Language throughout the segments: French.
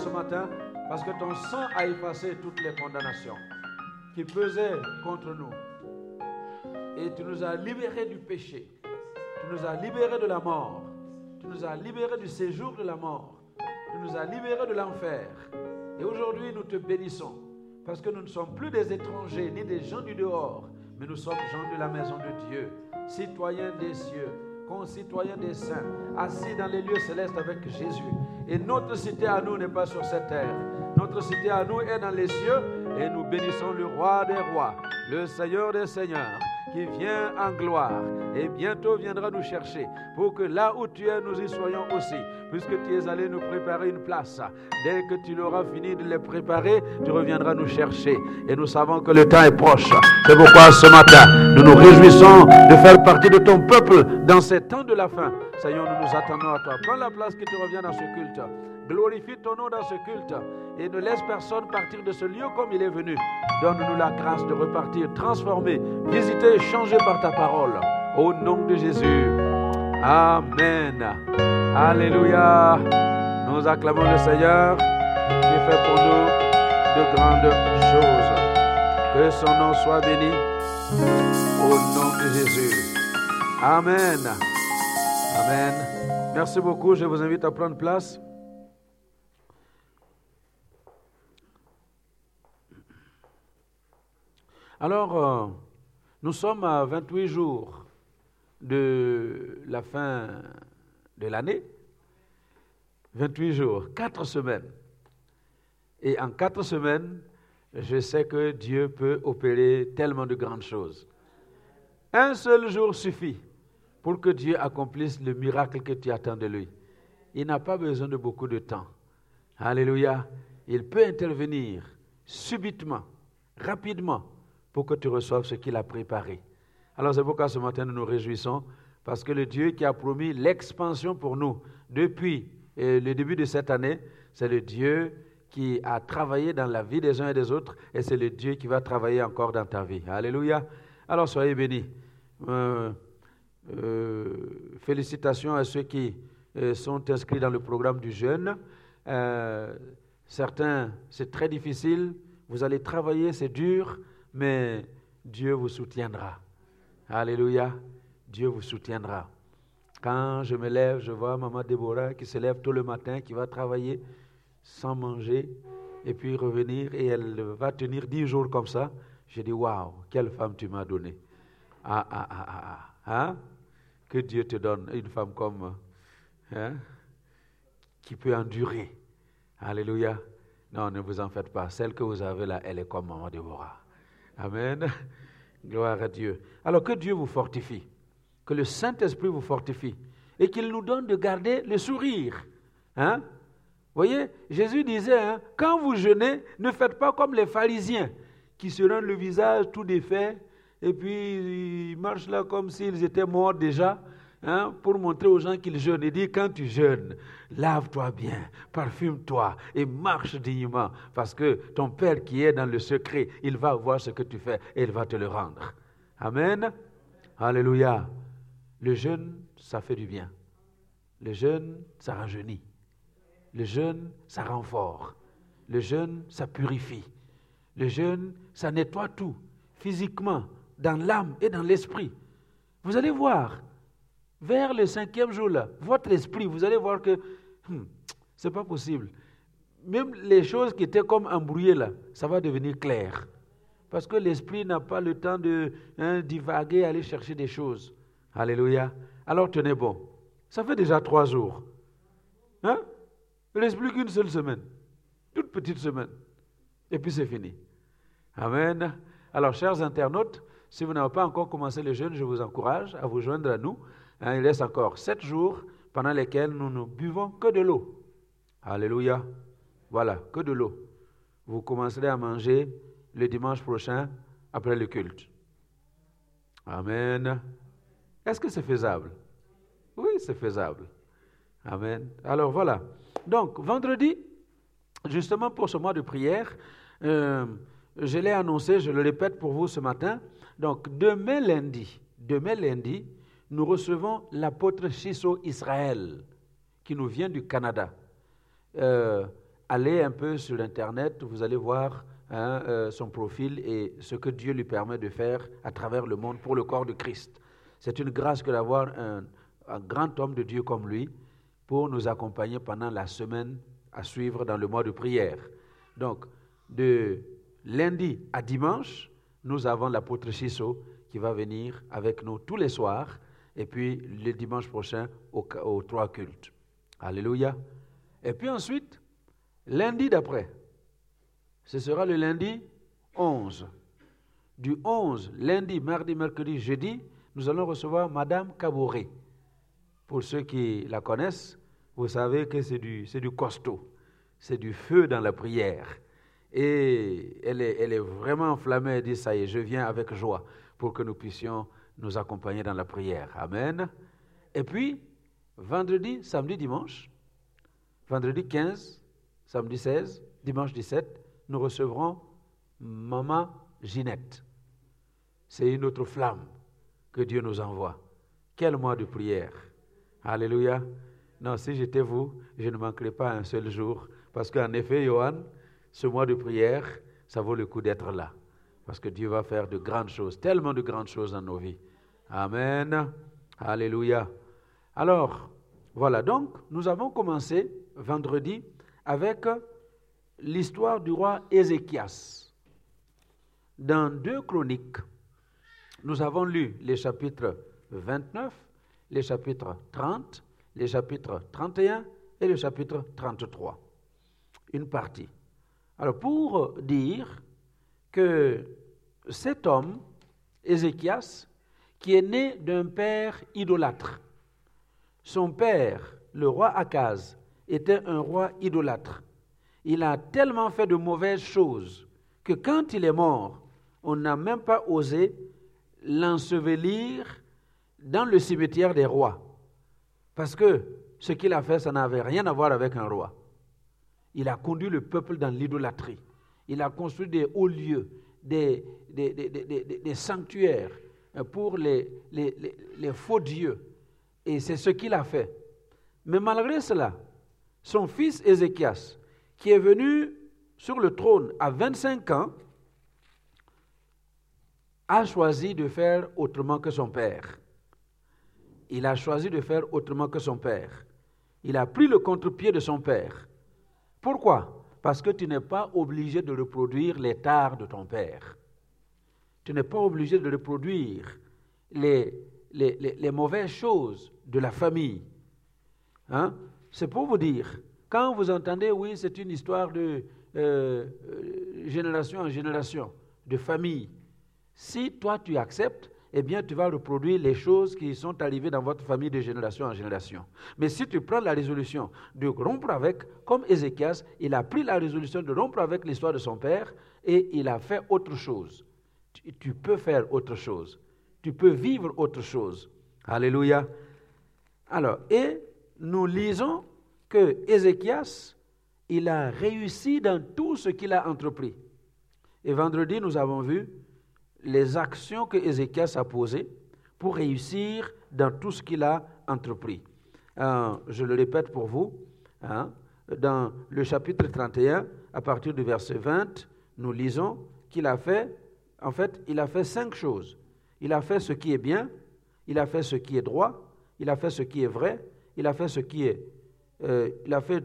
ce matin parce que ton sang a effacé toutes les condamnations qui pesaient contre nous. Et tu nous as libérés du péché. Tu nous as libérés de la mort. Tu nous as libérés du séjour de la mort. Tu nous as libérés de l'enfer. Et aujourd'hui, nous te bénissons parce que nous ne sommes plus des étrangers ni des gens du dehors, mais nous sommes gens de la maison de Dieu, citoyens des cieux, concitoyens des saints, assis dans les lieux célestes avec Jésus. Et notre cité à nous n'est pas sur cette terre. Notre cité à nous est dans les cieux et nous bénissons le roi des rois, le Seigneur des seigneurs qui vient en gloire et bientôt viendra nous chercher pour que là où tu es, nous y soyons aussi, puisque tu es allé nous préparer une place. Dès que tu l'auras fini de les préparer, tu reviendras nous chercher. Et nous savons que le temps est proche. C'est pourquoi ce matin, nous nous réjouissons de faire partie de ton peuple dans ces temps de la fin. Seigneur, nous nous attendons à toi. Prends la place qui te revient dans ce culte. Glorifie ton nom dans ce culte et ne laisse personne partir de ce lieu comme il est venu. Donne-nous la grâce de repartir transformé, visité et changé par ta parole. Au nom de Jésus. Amen. Alléluia. Nous acclamons le Seigneur qui fait pour nous de grandes choses. Que son nom soit béni. Au nom de Jésus. Amen. Amen. Merci beaucoup. Je vous invite à prendre place. Alors, euh, nous sommes à 28 jours de la fin de l'année. 28 jours, 4 semaines. Et en 4 semaines, je sais que Dieu peut opérer tellement de grandes choses. Un seul jour suffit pour que Dieu accomplisse le miracle que tu attends de lui. Il n'a pas besoin de beaucoup de temps. Alléluia. Il peut intervenir subitement, rapidement, pour que tu reçoives ce qu'il a préparé. Alors c'est pourquoi ce matin nous nous réjouissons, parce que le Dieu qui a promis l'expansion pour nous depuis euh, le début de cette année, c'est le Dieu qui a travaillé dans la vie des uns et des autres, et c'est le Dieu qui va travailler encore dans ta vie. Alléluia. Alors soyez bénis. Euh, euh, félicitations à ceux qui sont inscrits dans le programme du jeûne. certains, c'est très difficile. Vous allez travailler, c'est dur mais Dieu vous soutiendra. Alléluia. Dieu vous soutiendra. Quand je me lève, je vois maman Déborah qui se lève tôt le matin, qui va travailler sans manger et puis revenir et elle va tenir dix jours comme ça. Je dis, waouh, quelle femme tu m'as donnée. Ah, ah, ah, ah, ah. Hein? Que Dieu te donne une femme comme, hein? qui peut endurer. Alléluia. Non, ne vous en faites pas. Celle que vous avez là, elle est comme maman Déborah. Amen. Gloire à Dieu. Alors que Dieu vous fortifie, que le Saint-Esprit vous fortifie et qu'il nous donne de garder le sourire. Hein? voyez, Jésus disait, hein, quand vous jeûnez, ne faites pas comme les pharisiens qui se rendent le visage tout défait et puis ils marchent là comme s'ils étaient morts déjà. Hein, pour montrer aux gens qu'ils jeûnent. Il dit, quand tu jeûnes, lave-toi bien, parfume-toi et marche dignement, parce que ton Père qui est dans le secret, il va voir ce que tu fais et il va te le rendre. Amen. Alléluia. Le jeûne, ça fait du bien. Le jeûne, ça rajeunit. Le jeûne, ça rend fort. Le jeûne, ça purifie. Le jeûne, ça nettoie tout, physiquement, dans l'âme et dans l'esprit. Vous allez voir, vers le cinquième jour, là, votre esprit, vous allez voir que hmm, ce n'est pas possible. Même les choses qui étaient comme embrouillées, là, ça va devenir clair. Parce que l'esprit n'a pas le temps de hein, divaguer, aller chercher des choses. Alléluia. Alors tenez bon. Ça fait déjà trois jours. Hein? Il ne reste plus qu'une seule semaine. Toute petite semaine. Et puis c'est fini. Amen. Alors, chers internautes, si vous n'avez pas encore commencé le jeûne, je vous encourage à vous joindre à nous. Hein, il reste encore sept jours pendant lesquels nous ne buvons que de l'eau. Alléluia. Voilà, que de l'eau. Vous commencerez à manger le dimanche prochain après le culte. Amen. Est-ce que c'est faisable? Oui, c'est faisable. Amen. Alors voilà. Donc, vendredi, justement pour ce mois de prière, euh, je l'ai annoncé, je le répète pour vous ce matin. Donc, demain lundi, demain lundi, nous recevons l'apôtre Shiso Israël, qui nous vient du Canada. Euh, allez un peu sur Internet, vous allez voir hein, euh, son profil et ce que Dieu lui permet de faire à travers le monde pour le corps de Christ. C'est une grâce que d'avoir un, un grand homme de Dieu comme lui pour nous accompagner pendant la semaine à suivre dans le mois de prière. Donc, de lundi à dimanche, nous avons l'apôtre Chisso qui va venir avec nous tous les soirs et puis le dimanche prochain aux, trois cultes. Alléluia. Et puis ensuite, lundi d'après, ce sera le lundi 11. Du 11, lundi, mardi, mercredi, jeudi, nous allons recevoir Madame Cabouré. Pour ceux qui la connaissent, vous savez que c'est du, du costaud, c'est du feu dans la prière. Et elle est, elle est vraiment enflammée, elle dit, ça y est, je viens avec joie pour que nous puissions nous accompagner dans la prière. Amen. Et puis, vendredi, samedi, dimanche, vendredi 15, samedi 16, dimanche 17, nous recevrons Maman Ginette. C'est une autre flamme que Dieu nous envoie. Quel mois de prière. Alléluia. Non, si j'étais vous, je ne manquerais pas un seul jour. Parce qu'en effet, Johan, ce mois de prière, ça vaut le coup d'être là. Parce que Dieu va faire de grandes choses, tellement de grandes choses dans nos vies. Amen. Alléluia. Alors, voilà, donc nous avons commencé vendredi avec l'histoire du roi Ézéchias. Dans deux chroniques, nous avons lu les chapitres 29, les chapitres 30 les chapitres 31 et le chapitre 33. Une partie. Alors pour dire que cet homme, Ézéchias, qui est né d'un père idolâtre, son père, le roi Akaz, était un roi idolâtre. Il a tellement fait de mauvaises choses que quand il est mort, on n'a même pas osé l'ensevelir dans le cimetière des rois. Parce que ce qu'il a fait, ça n'avait rien à voir avec un roi. Il a conduit le peuple dans l'idolâtrie. Il a construit des hauts lieux, des, sanctuaires pour les, faux dieux. Et c'est ce qu'il a fait. Mais malgré cela, son fils Ézéchias, qui est venu sur le trône à 25 ans, a choisi de faire autrement que son père il a choisi de faire autrement que son père. Il a pris le contre-pied de son père. Pourquoi? Parce que tu n'es pas obligé de reproduire les tares de ton père. Tu n'es pas obligé de reproduire les, les, mauvaises choses de la famille. Hein? C'est pour vous dire, quand vous entendez, oui, c'est une histoire de euh, euh, génération en génération, de famille, si toi tu acceptes, eh bien, tu vas reproduire les choses qui sont arrivées dans votre famille de génération en génération. Mais si tu prends la résolution de rompre avec, comme Ézéchias, il a pris la résolution de rompre avec l'histoire de son père et il a fait autre chose. Tu, peux faire autre chose. Tu peux vivre autre chose. Alléluia. Alors, et nous lisons que Ézéchias, il a réussi dans tout ce qu'il a entrepris. Et vendredi, nous avons vu les actions que Ézéchias a posées pour réussir dans tout ce qu'il a entrepris. Euh, je le répète pour vous, hein, dans le chapitre 31, à partir du verset 20, nous lisons qu'il a fait, en fait, il a fait cinq choses. Il a fait ce qui est bien, il a fait ce qui est droit, il a fait ce qui est vrai, il a fait ce qui est... Euh, il a fait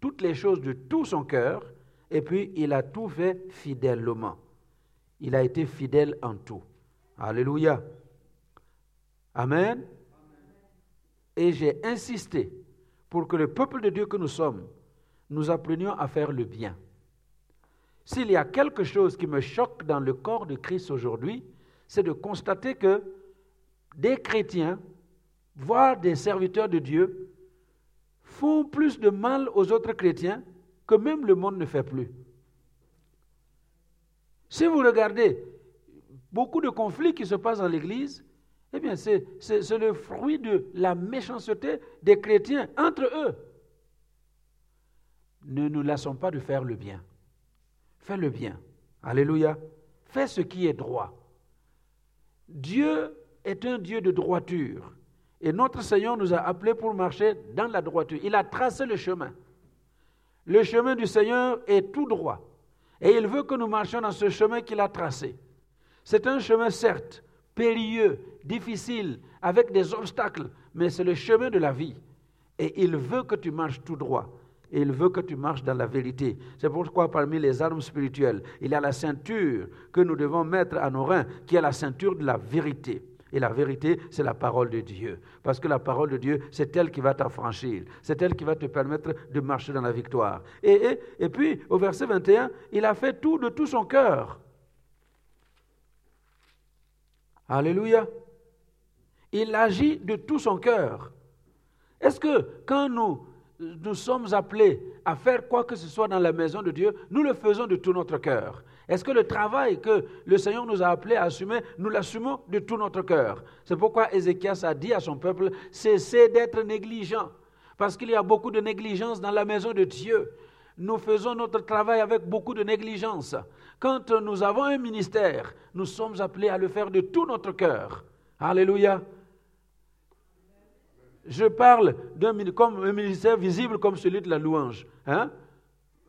toutes les choses de tout son cœur, et puis il a tout fait fidèlement. Il a été fidèle en tout. Alléluia. Amen. Et j'ai insisté pour que le peuple de Dieu que nous sommes, nous apprenions à faire le bien. S'il y a quelque chose qui me choque dans le corps de Christ aujourd'hui, c'est de constater que des chrétiens, voire des serviteurs de Dieu, font plus de mal aux autres chrétiens que même le monde ne fait plus. Si vous regardez beaucoup de conflits qui se passent dans l'Église, eh bien, c'est le fruit de la méchanceté des chrétiens entre eux. Ne nous lassons pas de faire le bien. Fais le bien. Alléluia. Fais ce qui est droit. Dieu est un Dieu de droiture. Et notre Seigneur nous a appelés pour marcher dans la droiture. Il a tracé le chemin. Le chemin du Seigneur est tout droit. Et il veut que nous marchions dans ce chemin qu'il a tracé. C'est un chemin, certes, périlleux, difficile, avec des obstacles, mais c'est le chemin de la vie. Et il veut que tu marches tout droit. Et il veut que tu marches dans la vérité. C'est pourquoi parmi les armes spirituelles, il y a la ceinture que nous devons mettre à nos reins, qui est la ceinture de la vérité. Et la vérité, c'est la parole de Dieu. Parce que la parole de Dieu, c'est elle qui va t'affranchir. C'est elle qui va te permettre de marcher dans la victoire. Et, puis, au verset 21, il a fait tout de tout son cœur. Alléluia. Il agit de tout son cœur. Est-ce que quand nous, nous sommes appelés à faire quoi que ce soit dans la maison de Dieu, nous le faisons de tout notre cœur Est-ce que le travail que le Seigneur nous a appelés à assumer, nous l'assumons de tout notre cœur? C'est pourquoi Ézéchias a dit à son peuple, cessez d'être négligents, parce qu'il y a beaucoup de négligence dans la maison de Dieu. Nous faisons notre travail avec beaucoup de négligence. Quand nous avons un ministère, nous sommes appelés à le faire de tout notre cœur. Alléluia. Je parle d'un ministère visible comme celui de la louange. Hein?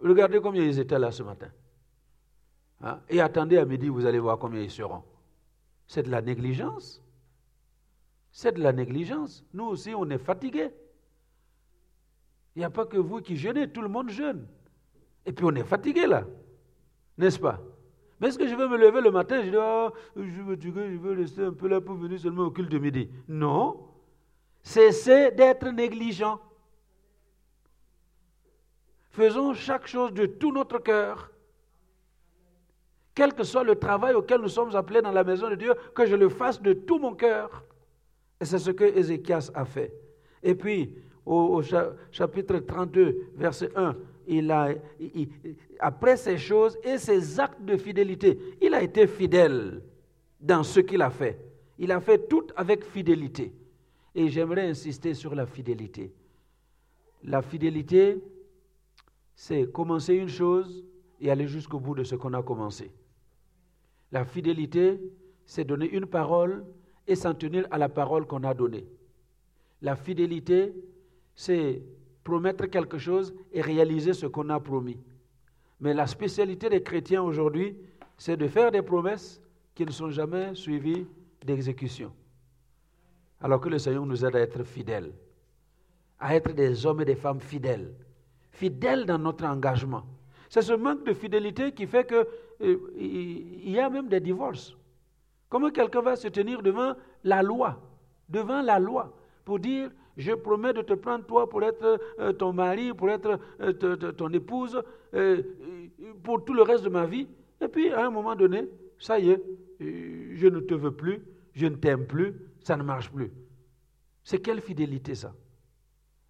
Regardez combien ils étaient là ce matin. Hein? Et attendez à midi, vous allez voir combien ils seront. C'est de la négligence. C'est de la négligence. Nous aussi, on est fatigués. Il n'y a pas que vous qui jeûnez, tout le monde jeûne. Et puis on est fatigué là. N'est-ce pas? Mais est-ce que je vais me lever le matin je dis, oh, je veux, je veux rester un peu là pour venir seulement au culte de midi? Non. Cessez d'être négligent. Faisons chaque chose de tout notre cœur. Quel que soit le travail auquel nous sommes appelés dans la maison de Dieu, que je le fasse de tout mon cœur. Et c'est ce que Ézéchias a fait. Et puis, au, chapitre 32, verset 1, il a, après ces choses et ces actes de fidélité, il a été fidèle dans ce qu'il a fait. Il a fait tout avec fidélité. Et j'aimerais insister sur la fidélité. La fidélité, c'est commencer une chose et aller jusqu'au bout de ce qu'on a commencé. La fidélité, c'est donner une parole et s'en tenir à la parole qu'on a donnée. La fidélité, c'est promettre quelque chose et réaliser ce qu'on a promis. Mais la spécialité des chrétiens aujourd'hui, c'est de faire des promesses qui ne sont jamais suivies d'exécution. Alors que le Seigneur nous aide à être fidèles, à être des hommes et des femmes fidèles, fidèles dans notre engagement. C'est ce manque de fidélité qui fait qu'il euh, y a même des divorces. Comment quelqu'un va se tenir devant la loi, devant la loi, pour dire je promets de te prendre toi pour être euh, ton mari, pour être euh, ton épouse, pour tout le reste de ma vie. Et puis à un moment donné, ça y est, je ne te veux plus, je ne t'aime plus, ça ne marche plus. C'est quelle fidélité ça?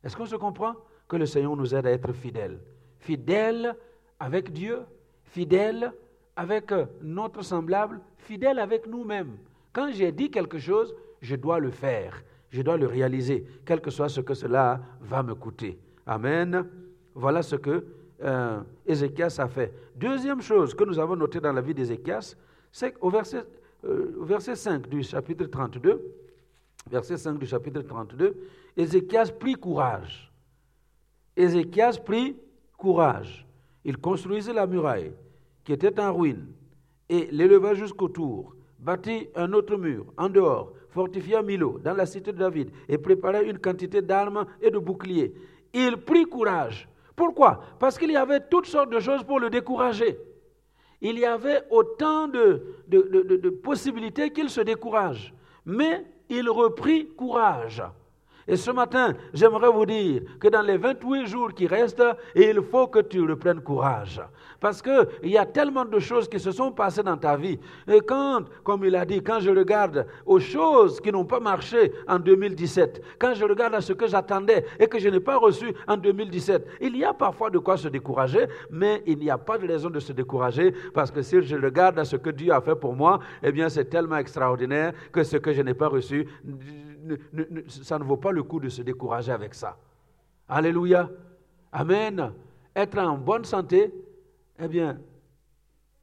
Est-ce qu'on se comprend que le Seigneur nous aide à être fidèles? Fidèles avec Dieu, fidèles avec notre semblable, fidèles avec nous-mêmes. Quand j'ai dit quelque chose, je dois le faire, je dois le réaliser, quel que soit ce que cela va me coûter. Amen. Voilà ce que euh, Ézéchias a fait. Deuxième chose que nous avons notée dans la vie d'Ézéchias, c'est qu'au verset, euh, verset 5 du chapitre 32, verset 5 du chapitre 32, Ézéchias prit courage. Ézéchias prit courage. Il construisait la muraille qui était en ruine et l'éleva jusqu'au tour, bâtit un autre mur en dehors, fortifia Milo dans la cité de David et prépara une quantité d'armes et de boucliers. Il prit courage. Pourquoi? Parce qu'il y avait toutes sortes de choses pour le décourager. Il y avait autant de, de, de possibilités qu'il se décourage. Mais il reprit courage. Et ce matin, j'aimerais vous dire que dans les 28 jours qui restent, il faut que tu reprennes courage. Parce qu'il y a tellement de choses qui se sont passées dans ta vie. Et quand, comme il a dit, quand je regarde aux choses qui n'ont pas marché en 2017, quand je regarde à ce que j'attendais et que je n'ai pas reçu en 2017, il y a parfois de quoi se décourager, mais il n'y a pas de raison de se décourager parce que si je regarde à ce que Dieu a fait pour moi, eh bien c'est tellement extraordinaire que ce que je n'ai pas reçu, ça ne vaut pas le coup de se décourager avec ça. Alléluia. Amen. Être en bonne santé, eh bien,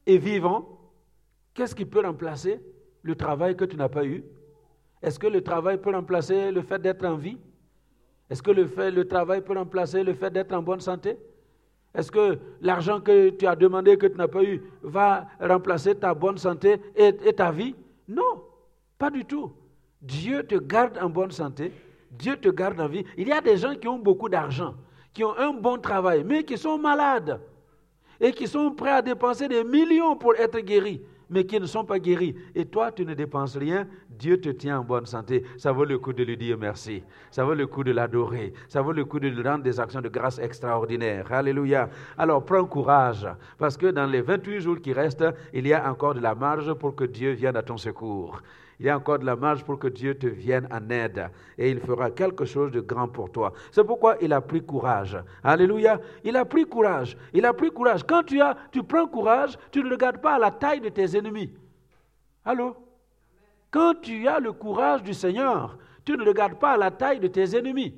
et vivant, qu'est-ce qui peut remplacer le travail que tu n'as pas eu? Est-ce que le travail peut remplacer le fait d'être en vie? Est-ce que le, travail peut remplacer le fait d'être en bonne santé? Est-ce que l'argent que tu as demandé, que tu n'as pas eu, va remplacer ta bonne santé et, ta vie? Non, pas du tout. Dieu te garde en bonne santé, Dieu te garde en vie. Il y a des gens qui ont beaucoup d'argent, qui ont un bon travail, mais qui sont malades et qui sont prêts à dépenser des millions pour être guéris mais qui ne sont pas guéris. Et toi, tu ne dépenses rien, Dieu te tient en bonne santé. Ça vaut le coup de lui dire merci. Ça vaut le coup de l'adorer. Ça vaut le coup de lui rendre des actions de grâce extraordinaires. Alléluia. Alors, prends courage, parce que dans les 28 jours qui restent, il y a encore de la marge pour que Dieu vienne à ton secours. Il y a encore de la marge pour que Dieu te vienne en aide et il fera quelque chose de grand pour toi. C'est pourquoi il a pris courage. Alléluia. Il a pris courage. Il a pris courage. Quand tu, as, tu prends courage, tu ne regardes pas à la taille de tes ennemis. Allô? Quand tu as le courage du Seigneur, tu ne regardes pas à la taille de tes ennemis.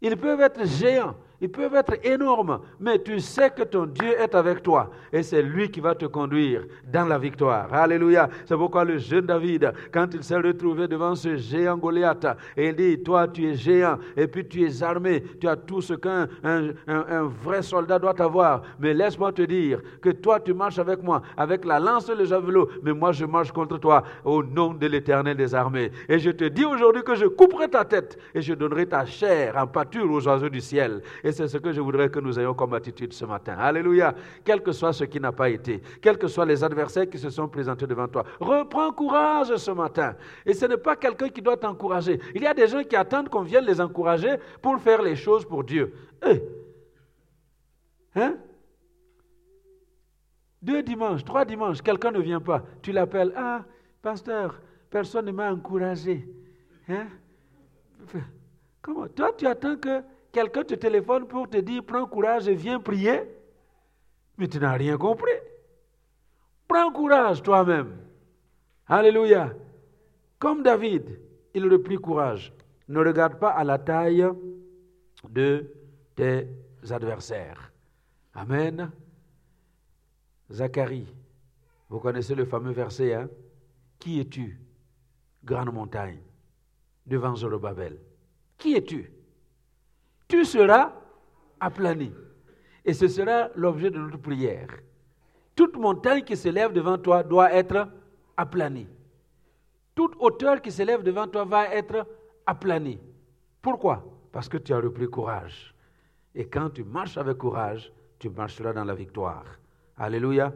Ils peuvent être géants, ils peuvent être énormes, mais tu sais que ton Dieu est avec toi et c'est lui qui va te conduire dans la victoire. Alléluia. C'est pourquoi le jeune David, quand il s'est retrouvé devant ce géant Goliath, il dit, toi tu es géant et puis tu es armé, tu as tout ce qu'un un, vrai soldat doit avoir. Mais laisse-moi te dire que toi tu marches avec moi, avec la lance et le javelot, mais moi je marche contre toi au nom de l'éternel des armées. Et je te dis aujourd'hui que je couperai ta tête et je donnerai ta chair en pâture aux oiseaux du ciel. C'est ce que je voudrais que nous ayons comme attitude ce matin. Alléluia. Quel que soit ce qui n'a pas été, quels que soient les adversaires qui se sont présentés devant toi, reprends courage ce matin. Et ce n'est pas quelqu'un qui doit t'encourager. Il y a des gens qui attendent qu'on vienne les encourager pour faire les choses pour Dieu. Eh. Hein? Deux dimanches, trois dimanches, quelqu'un ne vient pas. Tu l'appelles, ah, pasteur, personne ne m'a encouragé. Hein? Comment? Toi, tu attends que quelqu'un te téléphone pour te dire prends courage et viens prier, mais tu n'as rien compris. Prends courage toi-même. Alléluia. Comme David, il reprit courage. Ne regarde pas à la taille de tes adversaires. Amen. Zacharie, vous connaissez le fameux verset, hein? Qui es-tu, grande montagne, devant Zorobabel? Qui es-tu? Tu seras aplani. Et ce sera l'objet de notre prière. Toute montagne qui s'élève devant toi doit être aplanie. Toute hauteur qui s'élève devant toi va être aplanie. Pourquoi? Parce que tu as repris courage. Et quand tu marches avec courage, tu marcheras dans la victoire. Alléluia.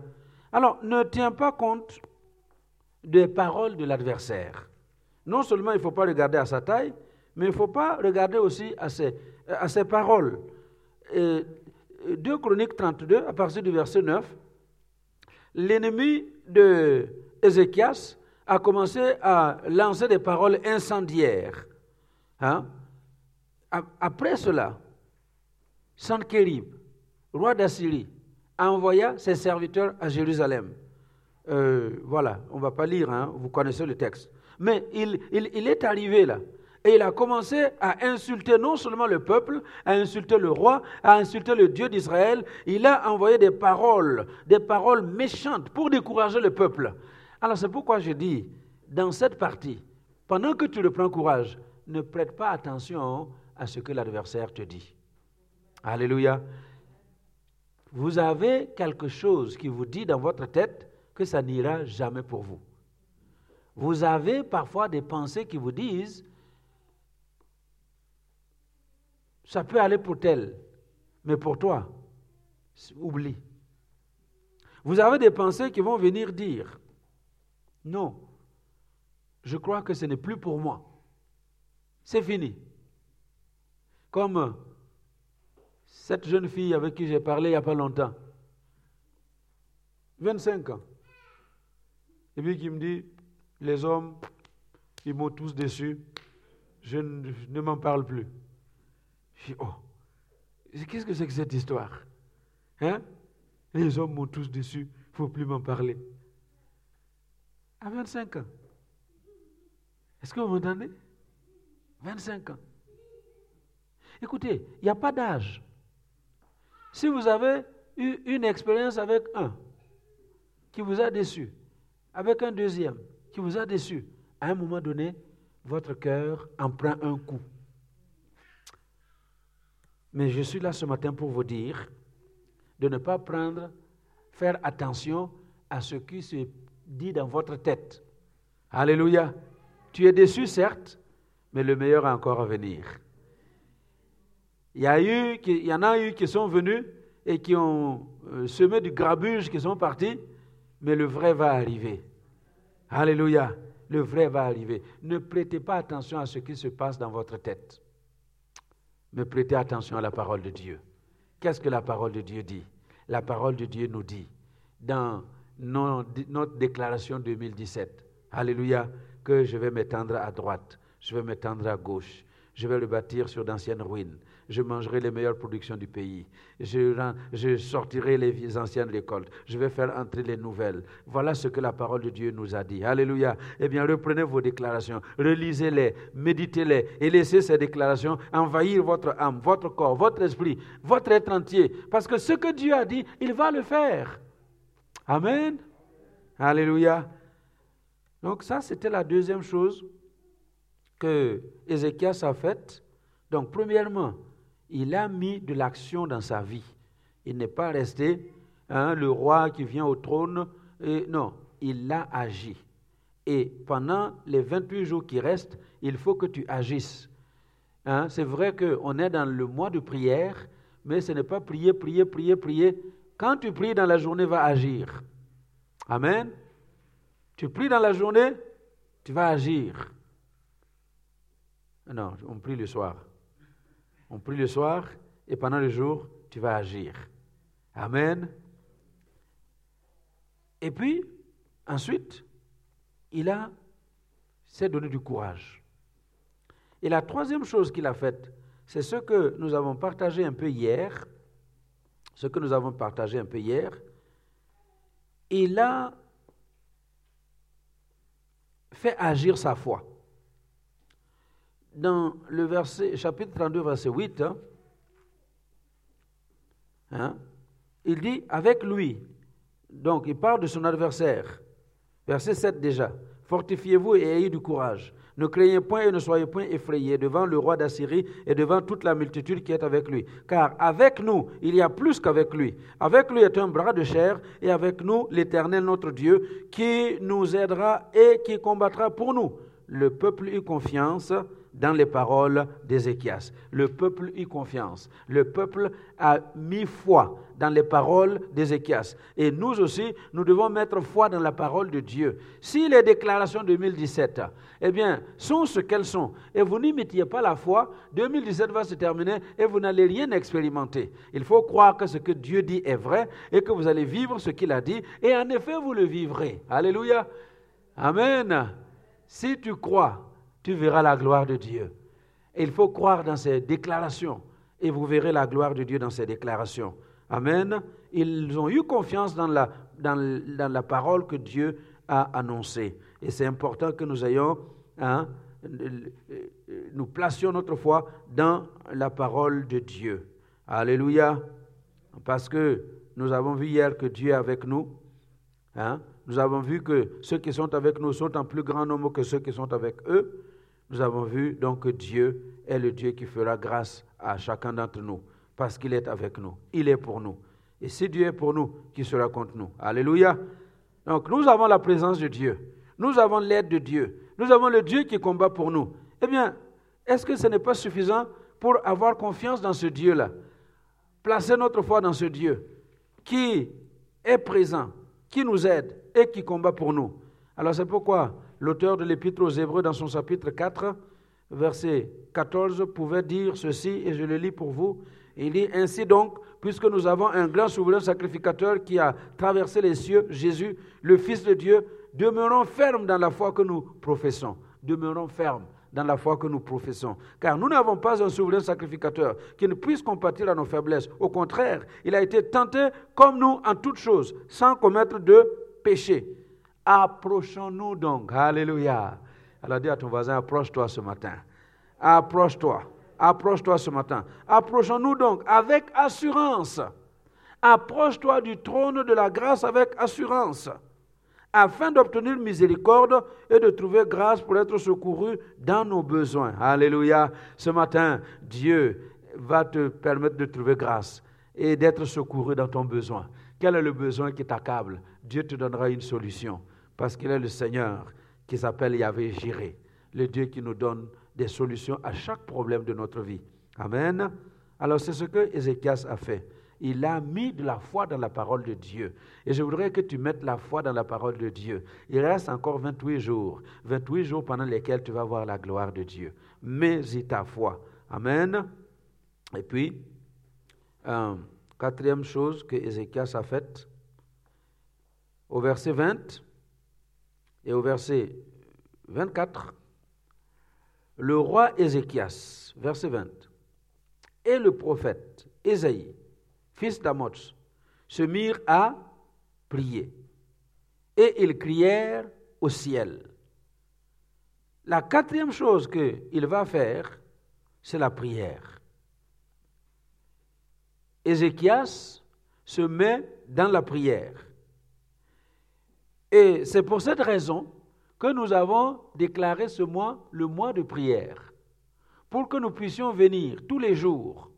Alors, ne tiens pas compte des paroles de l'adversaire. Non seulement il ne faut pas regarder à sa taille, mais il ne faut pas regarder aussi à ses, à ces paroles. 2 Chroniques 32, à partir du verset 9, l'ennemi de Ézéchias a commencé à lancer des paroles incendiaires. Hein? Après cela, Sankérib, roi d'Assyrie, envoya ses serviteurs à Jérusalem. Euh, voilà, on ne va pas lire, hein, vous connaissez le texte. Mais il est arrivé là. Et il a commencé à insulter non seulement le peuple, à insulter le roi, à insulter le Dieu d'Israël. Il a envoyé des paroles, des paroles méchantes pour décourager le peuple. Alors c'est pourquoi je dis, dans cette partie, pendant que tu reprends courage, ne prête pas attention à ce que l'adversaire te dit. Alléluia. Vous avez quelque chose qui vous dit dans votre tête que ça n'ira jamais pour vous. Vous avez parfois des pensées qui vous disent Ça peut aller pour tel, mais pour toi, oublie. Vous avez des pensées qui vont venir dire, non, je crois que ce n'est plus pour moi. C'est fini. Comme cette jeune fille avec qui j'ai parlé il n'y a pas longtemps, 25 ans, et puis qui me dit, les hommes, ils m'ont tous déçu, je ne m'en parle plus. Je dis, oh, qu'est-ce que c'est que cette histoire? Hein? Les hommes m'ont tous dessus, il ne faut plus m'en parler. À 25 ans. Est-ce que vous m'entendez? 25 ans. Écoutez, il n'y a pas d'âge. Si vous avez eu une expérience avec un qui vous a déçu, avec un deuxième qui vous a déçu, à un moment donné, votre cœur en prend un coup. Mais je suis là ce matin pour vous dire de ne pas prendre, faire attention à ce qui se dit dans votre tête. Alléluia. Tu es déçu, certes, mais le meilleur est encore à venir. Il y, a eu, il y en a eu qui sont venus et qui ont euh, semé du grabuge, qui sont partis, mais le vrai va arriver. Alléluia. Le vrai va arriver. Ne prêtez pas attention à ce qui se passe dans votre tête, mais prêtez attention à la parole de Dieu. Qu'est-ce que la parole de Dieu dit? La parole de Dieu nous dit dans notre déclaration 2017, Alléluia, que je vais m'étendre à droite, je vais m'étendre à gauche, je vais le bâtir sur d'anciennes ruines. Je mangerai les meilleures productions du pays. Je, sortirai les anciennes récoltes. Je vais faire entrer les nouvelles. Voilà ce que la parole de Dieu nous a dit. Alléluia. Eh bien, reprenez vos déclarations, relisez-les, méditez-les et laissez ces déclarations envahir votre âme, votre corps, votre esprit, votre être entier. Parce que ce que Dieu a dit, il va le faire. Amen. Alléluia. Donc ça, c'était la deuxième chose que Ézéchias a faite. Donc, premièrement, il a mis de l'action dans sa vie. Il n'est pas resté hein, le roi qui vient au trône. Non, il a agi. Et pendant les 28 jours qui restent, il faut que tu agisses. Hein, c'est vrai qu'on est dans le mois de prière, mais ce n'est pas prier, prier, prier, prier. Quand tu pries dans la journée, va agir. Amen. Tu pries dans la journée, tu vas agir. Non, on prie le soir. On prie le soir et pendant le jour, tu vas agir. Amen. Et puis, ensuite, il a s'est donné du courage. Et la troisième chose qu'il a faite, c'est ce que nous avons partagé un peu hier. Ce que nous avons partagé un peu hier. Il a fait agir sa foi. Dans le chapitre 32, verset 8, hein, hein, il dit avec lui, donc il parle de son adversaire, verset 7 déjà, fortifiez-vous et ayez du courage. Ne craignez point et ne soyez point effrayés devant le roi d'Assyrie et devant toute la multitude qui est avec lui. Car avec nous, il y a plus qu'avec lui. Avec lui est un bras de chair et avec nous l'Éternel notre Dieu qui nous aidera et qui combattra pour nous. Le peuple eut confiance dans les paroles d'Ézéchias. Le peuple eut confiance. Le peuple a mis foi dans les paroles d'Ézéchias. Et nous aussi, nous devons mettre foi dans la parole de Dieu. Si les déclarations 2017, eh bien, sont ce qu'elles sont, et vous n'imitiez pas la foi, 2017 va se terminer et vous n'allez rien expérimenter. Il faut croire que ce que Dieu dit est vrai et que vous allez vivre ce qu'il a dit, et en effet, vous le vivrez. Alléluia. Amen. Si tu crois, tu verras la gloire de Dieu. il faut croire dans ces déclarations et vous verrez la gloire de Dieu dans ces déclarations. Amen. Ils ont eu confiance dans la, dans, la parole que Dieu a annoncée. Et c'est important que nous ayons, hein, nous placions notre foi dans la parole de Dieu. Alléluia. Parce que nous avons vu hier que Dieu est avec nous. Hein. Nous avons vu que ceux qui sont avec nous sont en plus grand nombre que ceux qui sont avec eux nous avons vu donc que Dieu est le Dieu qui fera grâce à chacun d'entre nous, parce qu'il est avec nous, il est pour nous. Et si Dieu est pour nous, qui sera contre nous? Alléluia. Donc nous avons la présence de Dieu, nous avons l'aide de Dieu, nous avons le Dieu qui combat pour nous. Eh bien, est-ce que ce n'est pas suffisant pour avoir confiance dans ce Dieu-là? Placer notre foi dans ce Dieu qui est présent, qui nous aide et qui combat pour nous. Alors c'est pourquoi l'auteur de l'Épître aux Hébreux, dans son chapitre 4, verset 14, pouvait dire ceci, et je le lis pour vous. Il dit Ainsi donc, puisque nous avons un grand souverain sacrificateur qui a traversé les cieux, Jésus, le Fils de Dieu, demeurons fermes dans la foi que nous professons. Demeurons fermes dans la foi que nous professons. Car nous n'avons pas un souverain sacrificateur qui ne puisse compatir à nos faiblesses. Au contraire, il a été tenté comme nous en toutes choses, sans commettre de péché. Approchons-nous donc. Alléluia. Alors dis à ton voisin, approche-toi ce matin. Approche-toi. Approche-toi ce matin. Approchons-nous donc avec assurance. Approche-toi du trône de la grâce avec assurance, afin d'obtenir miséricorde et de trouver grâce pour être secouru dans nos besoins. Alléluia. Ce matin, Dieu va te permettre de trouver grâce. et d'être secouru dans ton besoin. Quel est le besoin qui t'accable? Dieu te donnera une solution parce qu'il est le Seigneur qui s'appelle Yahvé Jiré, le Dieu qui nous donne des solutions à chaque problème de notre vie. Amen. Alors c'est ce que Ézéchias a fait. Il a mis de la foi dans la parole de Dieu. Et je voudrais que tu mettes la foi dans la parole de Dieu. Il reste encore 28 jours. 28 jours pendant lesquels tu vas voir la gloire de Dieu. Mets-y ta foi. Amen. Et puis, euh, quatrième chose que Ézéchias a faite, au verset 20 et au verset 24, le roi Ézéchias, verset 20, et le prophète Ésaïe, fils d'Amoz, se mirent à prier. Et ils crièrent au ciel. La quatrième chose qu'il va faire, c'est la prière. Ézéchias se met dans la prière. Et c'est pour cette raison que nous avons déclaré ce mois le mois de prière, pour que nous puissions venir tous les jours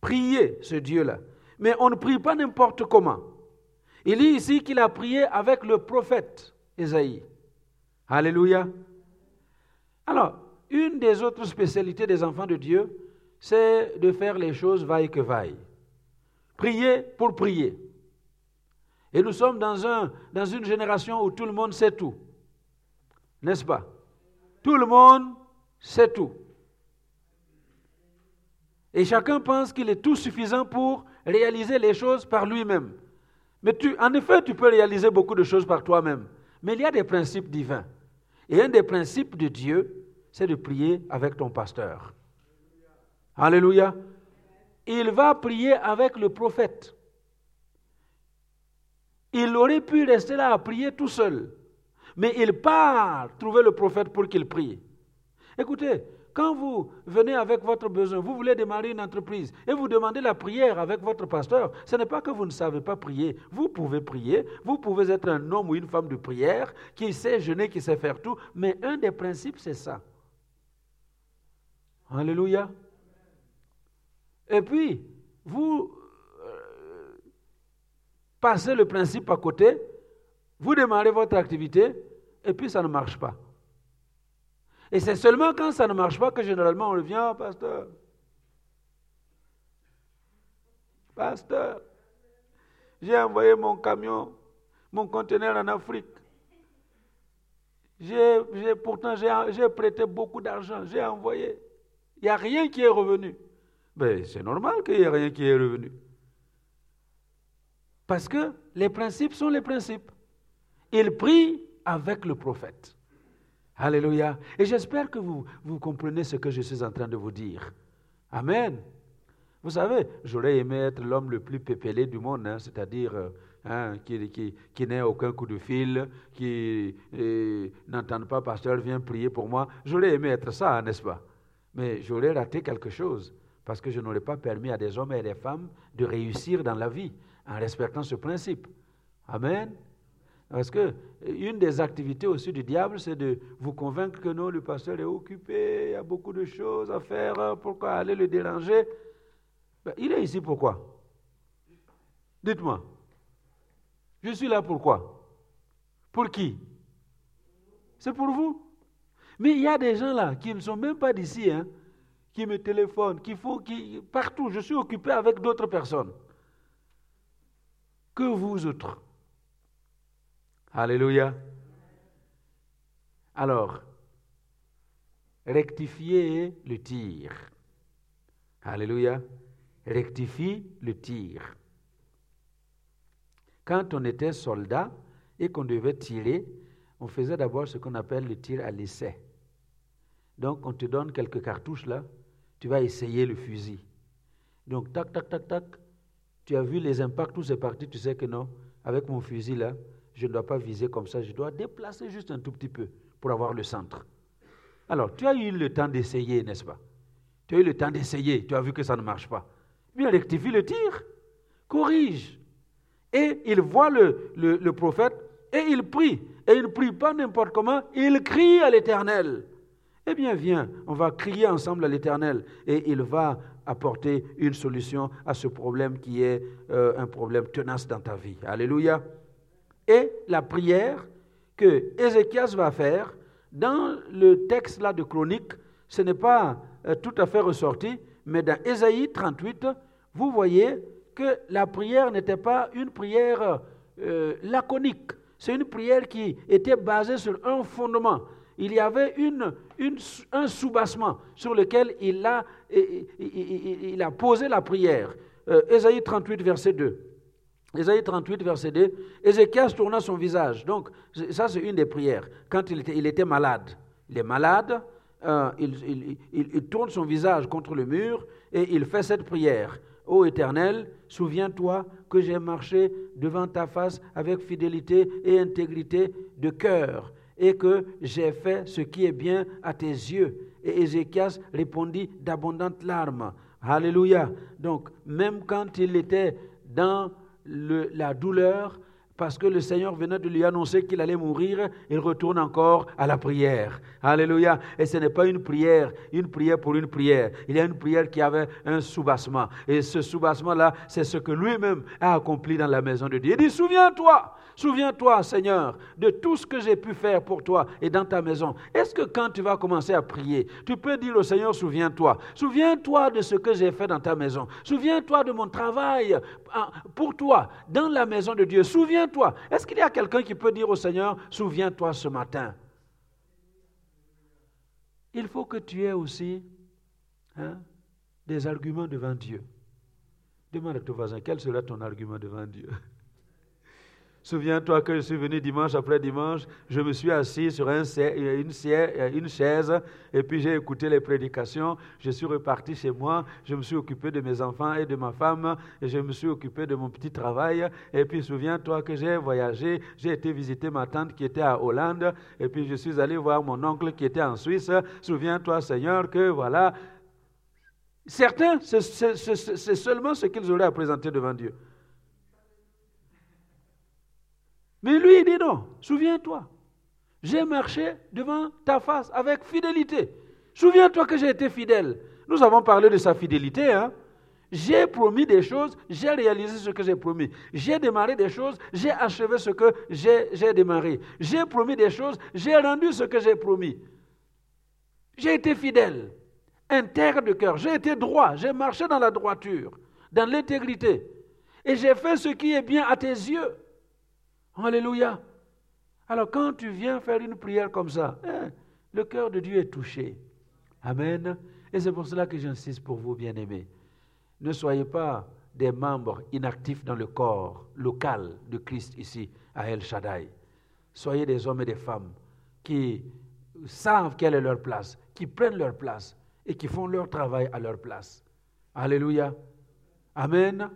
prier ce Dieu-là. Mais on ne prie pas n'importe comment. Il dit ici qu'il a prié avec le prophète Esaïe. Alléluia. Alors, une des autres spécialités des enfants de Dieu, c'est de faire les choses vaille que vaille. Prier pour prier. Et nous sommes dans, un, dans une génération où tout le monde sait tout. N'est-ce pas? Tout le monde sait tout. Et chacun pense qu'il est tout suffisant pour réaliser les choses par lui-même. Mais tu, en effet, tu peux réaliser beaucoup de choses par toi-même. Mais il y a des principes divins. Et un des principes de Dieu, c'est de prier avec ton pasteur. Alléluia. Il va prier avec le prophète. Il aurait pu rester là à prier tout seul. Mais il part trouver le prophète pour qu'il prie. Écoutez, quand vous venez avec votre besoin, vous voulez démarrer une entreprise et vous demandez la prière avec votre pasteur, ce n'est pas que vous ne savez pas prier. Vous pouvez prier, vous pouvez être un homme ou une femme de prière qui sait jeûner, qui sait faire tout, mais un des principes, c'est ça. Alléluia. Et puis, vous euh, passez le principe à côté, vous démarrez votre activité et puis ça ne marche pas. Et c'est seulement quand ça ne marche pas que généralement on revient, oh, pasteur. Pasteur, j'ai envoyé mon camion, mon conteneur en Afrique. J'ai, pourtant, j'ai, prêté beaucoup d'argent, j'ai envoyé. Il n'y a rien qui est revenu. Ben, c'est normal qu'il n'y ait rien qui est revenu. Parce que les principes sont les principes. Il prie avec le prophète. Alléluia. Et j'espère que vous, vous comprenez ce que je suis en train de vous dire. Amen. Vous savez, j'aurais aimé être l'homme le plus pépélé du monde, hein, c'est-à-dire euh, hein, qui, qui, n'ait aucun coup de fil, qui n'entende pas, pasteur, viens prier pour moi. J'aurais aimé être ça, n'est-ce pas? Mais j'aurais raté quelque chose, parce que je n'aurais pas permis à des hommes et des femmes de réussir dans la vie en respectant ce principe. Amen. Parce que une des activités aussi du diable, c'est de vous convaincre que non, le pasteur est occupé, il y a beaucoup de choses à faire, hein, pourquoi aller le déranger? Ben, Il est ici pourquoi? Dites-moi. Je suis là pourquoi? Pour qui? C'est pour vous. Mais il y a des gens là qui ne sont même pas d'ici, hein, qui me téléphonent, qui font, qui, partout, je suis occupé avec d'autres personnes. Que vous autres Alléluia. Alors, rectifiez le tir. Alléluia. Rectifie le tir. Quand on était soldat et qu'on devait tirer, on faisait d'abord ce qu'on appelle le tir à l'essai. Donc, on te donne quelques cartouches là, tu vas essayer le fusil. Donc, tac, tac, tac, tac, tu as vu les impacts, tout c'est parti, tu sais que non, avec mon fusil là, je ne dois pas viser comme ça, je dois déplacer juste un tout petit peu pour avoir le centre. Alors, tu as eu le temps d'essayer, n'est-ce pas? Tu as eu le temps d'essayer, tu as vu que ça ne marche pas. Bien, rectifie le tir, corrige. Et il voit le, prophète et il prie. Et il ne prie pas n'importe comment, il crie à l'Éternel. Eh bien, viens, on va crier ensemble à l'Éternel. Et il va apporter une solution à ce problème qui est euh, un problème tenace dans ta vie. Alléluia. Et la prière que Ézéchias va faire, dans le texte là de Chronique, ce n'est pas euh, tout à fait ressorti, mais dans Ésaïe 38, vous voyez que la prière n'était pas une prière euh, laconique. C'est une prière qui était basée sur un fondement. Il y avait une, un soubassement sur lequel il a, il, a posé la prière. Euh, Ésaïe 38, verset 2. Ésaïe 38, verset 2. Ézéchias tourna son visage. Donc, ça, c'est une des prières. Quand il était, malade. Il est malade, euh, il, il, tourne son visage contre le mur et il fait cette prière. Ô Éternel, souviens-toi que j'ai marché devant ta face avec fidélité et intégrité de cœur, et que j'ai fait ce qui est bien à tes yeux. Et Ézéchias répondit d'abondantes larmes. Alléluia. Donc, même quand il était dans la douleur, parce que le Seigneur venait de lui annoncer qu'il allait mourir, il retourne encore à la prière. Alléluia. Et ce n'est pas une prière, une prière pour une prière. Il y a une prière qui avait un soubassement. Et ce soubassement-là, c'est ce que lui-même a accompli dans la maison de Dieu. Il dit, souviens-toi, Souviens-toi, Seigneur, de tout ce que j'ai pu faire pour toi et dans ta maison. Est-ce que quand tu vas commencer à prier, tu peux dire au Seigneur, souviens-toi. Souviens-toi de ce que j'ai fait dans ta maison. Souviens-toi de mon travail ah, pour toi dans la maison de Dieu. Est-ce qu'il y a quelqu'un qui peut dire au Seigneur, souviens-toi ce matin? Il faut que tu aies aussi hein, des arguments devant Dieu. Demande à ton voisin, quel sera ton argument devant Dieu? Souviens-toi que je suis venu dimanche après dimanche, je me suis assis sur une, chaise et puis j'ai écouté les prédications. Je suis reparti chez moi, je me suis occupé de mes enfants et de ma femme et je me suis occupé de mon petit travail. Et puis souviens-toi que j'ai voyagé, j'ai été visiter ma tante qui était à Hollande et puis je suis allé voir mon oncle qui était en Suisse. Souviens-toi Seigneur que voilà. Certains, c'est seulement ce qu'ils auraient à présenter devant Dieu. Mais lui, il dit non, souviens-toi, j'ai marché devant ta face avec fidélité. Souviens-toi que j'ai été fidèle. Nous avons parlé de sa fidélité. Hein? J'ai promis des choses, j'ai réalisé ce que j'ai promis. J'ai démarré des choses, j'ai achevé ce que j'ai démarré. J'ai promis des choses, j'ai rendu ce que j'ai promis. J'ai été fidèle, intègre de cœur, j'ai été droit, j'ai marché dans la droiture, dans l'intégrité. Et j'ai fait ce qui est bien à tes yeux. Alléluia. Alors quand tu viens faire une prière comme ça, hein, le cœur de Dieu est touché. Amen. Et c'est pour cela que j'insiste pour vous, bien-aimés. Ne soyez pas des membres inactifs dans le corps local de Christ ici, à El Shaddai. Soyez des hommes et des femmes qui savent quelle est leur place, qui prennent leur place et qui font leur travail à leur place. Alléluia. Amen.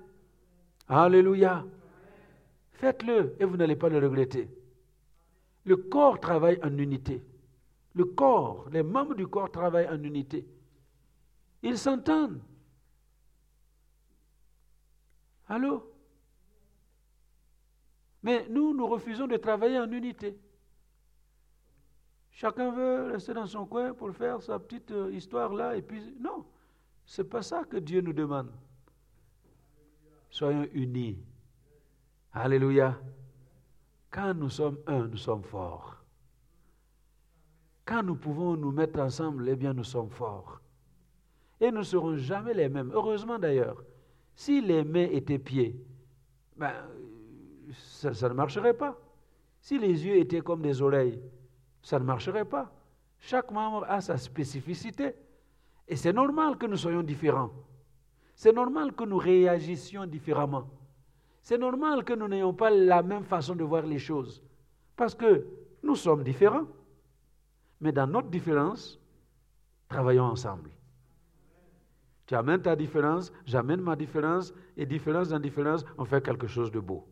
Alléluia. Faites-le et vous n'allez pas le regretter. Le corps travaille en unité. Le corps, les membres du corps travaillent en unité. Ils s'entendent. Allô? Mais nous, nous refusons de travailler en unité. Chacun veut rester dans son coin pour faire sa petite euh, histoire là, et puis non, pas ça que Dieu nous demande. Soyons unis. Alléluia. Quand nous sommes un, nous sommes forts. Quand nous pouvons nous mettre ensemble, eh bien nous sommes forts. Et nous ne serons jamais les mêmes. Heureusement d'ailleurs, si les mains étaient pieds, ben, ça, ça ne marcherait pas. Si les yeux étaient comme des oreilles, ça ne marcherait pas. Chaque membre a sa spécificité. Et c'est normal que nous soyons différents. C'est normal que nous réagissions différemment. C'est normal que nous n'ayons pas la même façon de voir les choses. Parce que nous sommes différents. Mais dans notre différence, travaillons ensemble. Tu amènes ta différence, j'amène ma différence, et différence dans différence, on fait quelque chose de beau.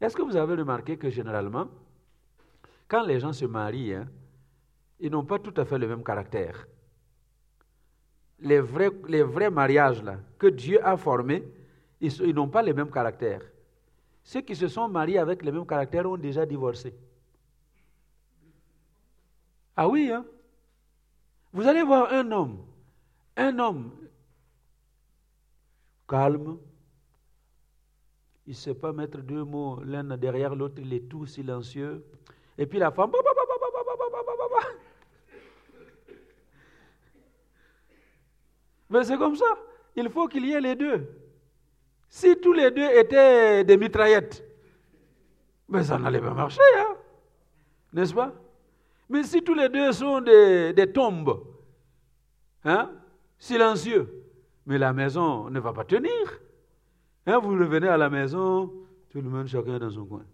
Est-ce que vous avez remarqué que généralement, quand les gens se marient, hein, ils n'ont pas tout à fait le même caractère? Les vrais, les vrais mariages là, que Dieu a formés, ils, n'ont pas les mêmes caractères. Ceux qui se sont mariés avec les mêmes caractères ont déjà divorcé. Ah oui, hein? Vous allez voir un homme, un homme calme. Il ne sait pas mettre deux mots l'un derrière l'autre, il est tout silencieux. Et puis la femme, mais c'est comme ça. Il faut qu'il y ait les deux. Si tous les deux étaient des mitraillettes, ça n'allait pas marcher, hein? n'est-ce pas? Mais si tous les deux sont des, des tombes, hein? silencieux, mais la maison ne va pas tenir. Hein, vous revenez à la maison, tout le monde, chacun dans son coin.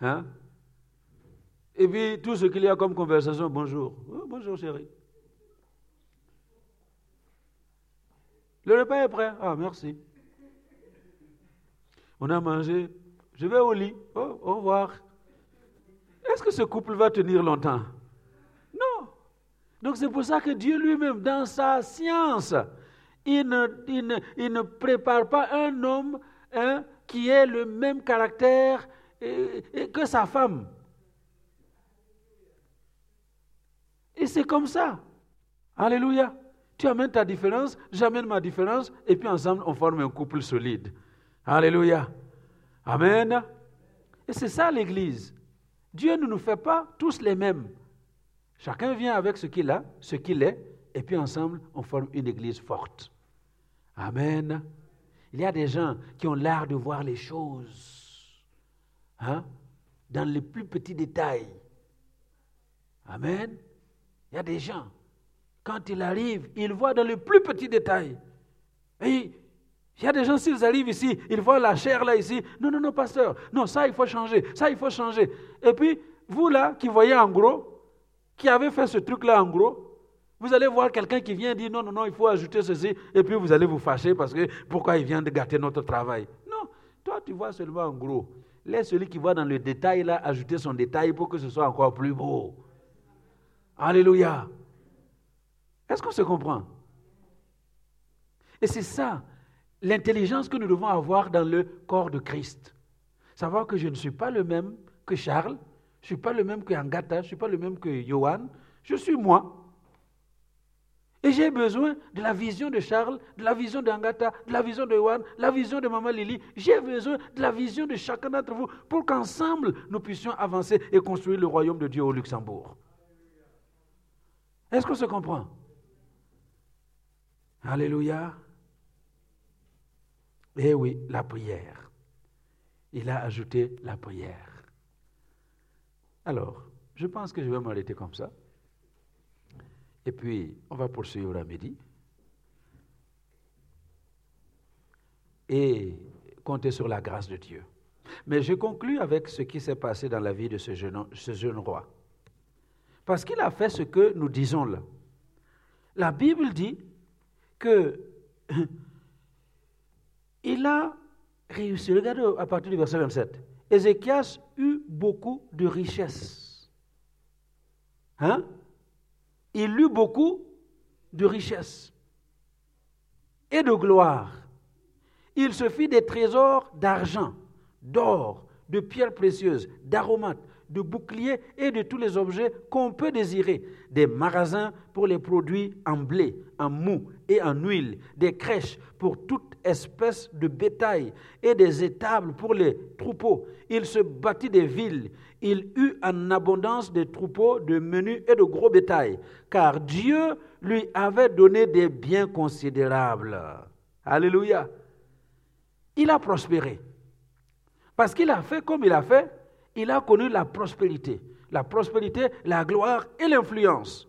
Hein? Et puis, tout ce qu'il y a comme conversation, bonjour. Oh, bonjour, chérie. Le repas est prêt. Ah, merci. On a mangé. Je vais au lit. Oh, au revoir. Est-ce que ce couple va tenir longtemps? Non. Donc c'est pour ça que Dieu lui-même, dans sa science, il ne, prépare pas un homme qui ait le même caractère que sa femme. Et c'est comme ça. Alléluia. Tu amènes ta différence, j'amène ma différence, et puis ensemble, on forme un couple solide. Alléluia. Amen. Et c'est ça l'Église. Dieu ne nous fait pas tous les mêmes. Chacun vient avec ce qu'il a, ce qu'il est, et puis ensemble, on forme une Église forte. Amen. Il y a des gens qui ont l'art de voir les choses hein, dans les plus petits détails. Amen. Il y a des gens, quand ils arrivent, ils voient dans les plus petits détails. Et il y a des gens, s'ils arrivent ici, ils voient la chair là ici. Non, non, non, pasteur. Non, ça, il faut changer. Ça, il faut changer. Et puis, vous là, qui voyez en gros, qui avez fait ce truc-là en gros, vous allez voir quelqu'un qui vient dire non, non, non, il faut ajouter ceci, et puis vous allez vous fâcher parce que pourquoi il vient de gâter notre travail? Non, toi tu vois seulement en gros. Laisse celui qui voit dans le détail là ajouter son détail pour que ce soit encore plus beau. Alléluia. Est-ce qu'on se comprend? Et c'est ça, l'intelligence que nous devons avoir dans le corps de Christ. Savoir que je ne suis pas le même que Charles, je ne suis pas le même que Angata, je ne suis pas le même que Johan, je suis moi. Et j'ai besoin de la vision de Charles, de la vision d'Angata, de la vision de Johan, de la vision de Maman Lily. J'ai besoin de la vision de chacun d'entre vous pour qu'ensemble nous puissions avancer et construire le royaume de Dieu au Luxembourg. Est-ce qu'on se comprend? Alléluia. Eh oui, la prière. Il a ajouté la prière. Alors, je pense que je vais m'arrêter comme ça. Et puis, on va poursuivre à midi. Et compter sur la grâce de Dieu. Mais je conclus avec ce qui s'est passé dans la vie de ce jeune roi. Parce qu'il a fait ce que nous disons là. La Bible dit que il a réussi. Regardez à partir du verset 27. Ézéchias eut beaucoup de richesses. Hein? il eut beaucoup de richesses et de gloire. Il se fit des trésors d'argent, d'or, de pierres précieuses, d'aromates, de boucliers et de tous les objets qu'on peut désirer, des magasins pour les produits en blé, en mou et en huile, des crèches pour toute espèce de bétail et des étables pour les troupeaux. Il se bâtit des villes, il eut en abondance des troupeaux de menus et de gros bétail, car Dieu lui avait donné des biens considérables. Alléluia. Il a prospéré. Parce qu'il a fait comme il a fait, il a connu la prospérité. La prospérité, la gloire et l'influence.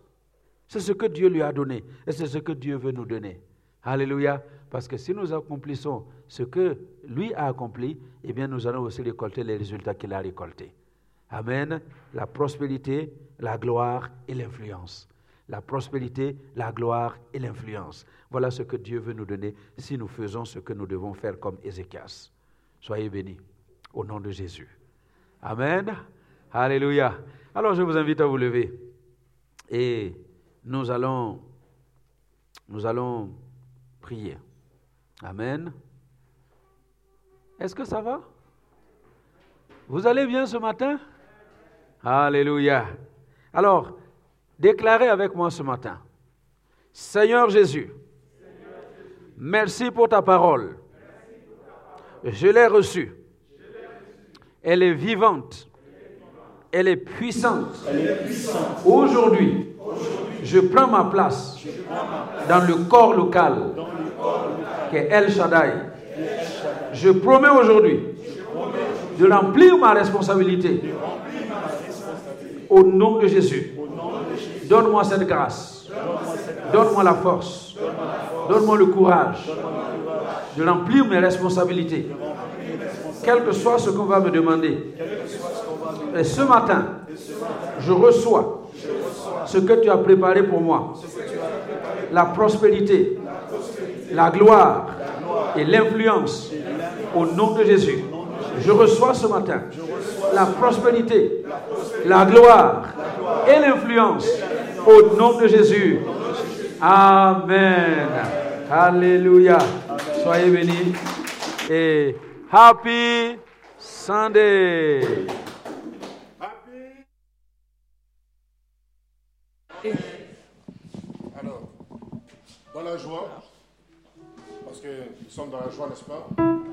C'est ce que Dieu lui a donné et c'est ce que Dieu veut nous donner. Alléluia. Parce que si nous accomplissons ce que lui a accompli, eh bien nous allons aussi récolter les résultats qu'il a récoltés. Amen. La prospérité, la gloire et l'influence. La prospérité, la gloire et l'influence. Voilà ce que Dieu veut nous donner si nous faisons ce que nous devons faire comme Ézéchias. Soyez bénis au nom de Jésus. Amen. Alléluia. Alors je vous invite à vous lever et nous allons nous allons prier. Amen. Est-ce que ça va? Vous allez bien ce matin? Alléluia. Alors, déclarez avec moi ce matin. Seigneur Jésus, Merci pour ta parole. Je l'ai reçue. Elle est vivante. Elle est puissante. Aujourd'hui, je prends ma place dans le corps local qui est El Shaddai. Je promets aujourd'hui de remplir ma responsabilité au nom de Jésus. Donne-moi cette grâce. Donne-moi la force. Donne-moi le courage de remplir mes responsabilités. Quel que soit ce qu'on va me demander. Et ce matin, je reçois ce que tu as préparé pour moi. La prospérité, la gloire et l'influence au nom de Jésus. Je reçois ce matin la prospérité, la gloire et l'influence au nom de Jésus. Amen. Alléluia. Soyez bénis et happy Sunday. Alors, dans la joie, parce que nous sommes dans la joie, n'est-ce pas?